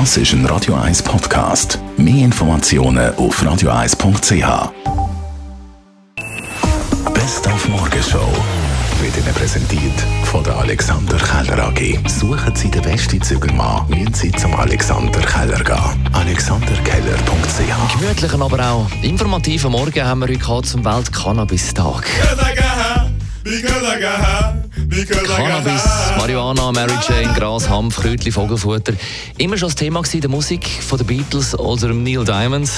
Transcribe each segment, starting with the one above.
Das ist ein Radio 1 Podcast. Mehr Informationen auf radio1.ch. Best auf Morgenshow wird Ihnen präsentiert von der Alexander Keller AG. Suchen Sie den besten Zügelmann, müssen Sie zum Alexander Keller gehen. AlexanderKeller.ch Gemütlichen, aber auch informativen Morgen haben wir heute zum Welt-Cannabis-Tag. Cannabis, Marihuana, Mary Jane, Gras, Hanf, Kräutchen, Vogelfutter. Immer schon das Thema gewesen, der Musik von den Beatles oder dem Neil Diamond.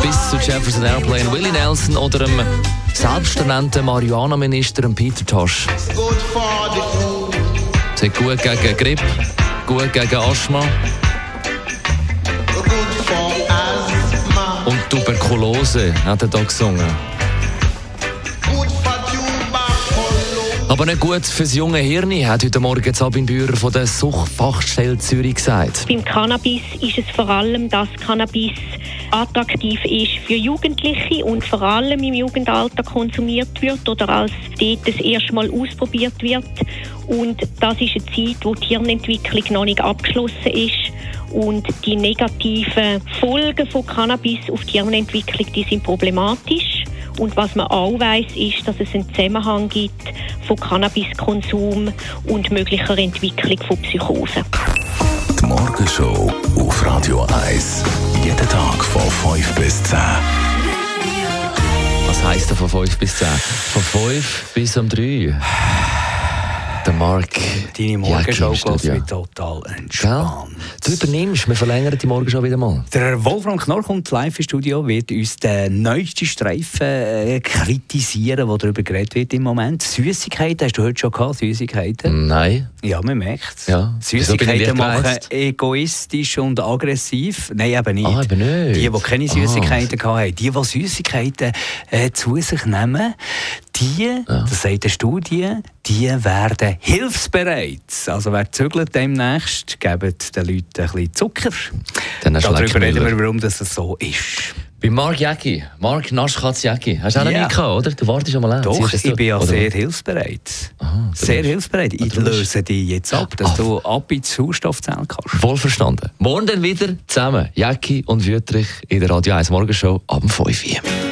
Bis zu Jefferson Airplane, Willie Nelson oder dem selbsternannten Marihuana-Minister Peter Tosh. Es hat gut gegen Grippe, gut gegen Asthma und Tuberkulose hat er da gesungen. Aber nicht gut fürs junge Hirn, hat heute Morgen Sabine Bührer von der Suchtfachstelle Zürich gesagt. Beim Cannabis ist es vor allem, dass Cannabis attraktiv ist für Jugendliche und vor allem im Jugendalter konsumiert wird oder als dort das erste Mal ausprobiert wird. Und das ist eine Zeit, wo die Hirnentwicklung noch nicht abgeschlossen ist. Und die negativen Folgen von Cannabis auf die Hirnentwicklung, die sind problematisch. Und was man auch weiß, ist, dass es einen Zusammenhang gibt von Cannabiskonsum und möglicher Entwicklung von Psychosen. Die Morgenshow auf Radio 1. Jeden Tag von 5 bis 10. Was heisst das von 5 bis 10? Von 5 bis um 3. Der Mark. Deine Morgenshow geht mir total entspannt. Du übernimmst, wir verlängern die Morgenshow wieder mal. Der Wolfram Knorr kommt live im Studio, wird uns den neuesten Streifen äh, kritisieren, der darüber geredet wird im Moment. Süßigkeiten, hast du heute schon gehabt, Süßigkeiten? Nein. Ja, man merkt es. Ja. Süßigkeiten machen egoistisch und aggressiv. Nein, eben nicht. Ah, eben nicht. Die, die keine Süßigkeiten ah. hatten, die, die Süßigkeiten äh, zu sich nehmen, die, ja. das sagt eine Studie, die werden hilfsbereit. Also wer zügelt demnächst, geben den Leuten ein bisschen Zucker. Dann Darüber reden wir, warum das so ist. Bei Mark Jäcki, Mark Naschkatz Jäcki, hast du auch Ja. nicht gehabt, oder? Du wartest schon mal an. Doch, ich bin ja sehr hilfsbereit. Aha, sehr bist- hilfsbereit. Ich du bist- löse dich jetzt ab, dass Ah. du ab ins Sauerstoffzellen kannst. Voll verstanden. Morgen dann wieder zusammen. Jäcki und Wüttrich in der Radio 1 Morgenshow ab 5 Uhr.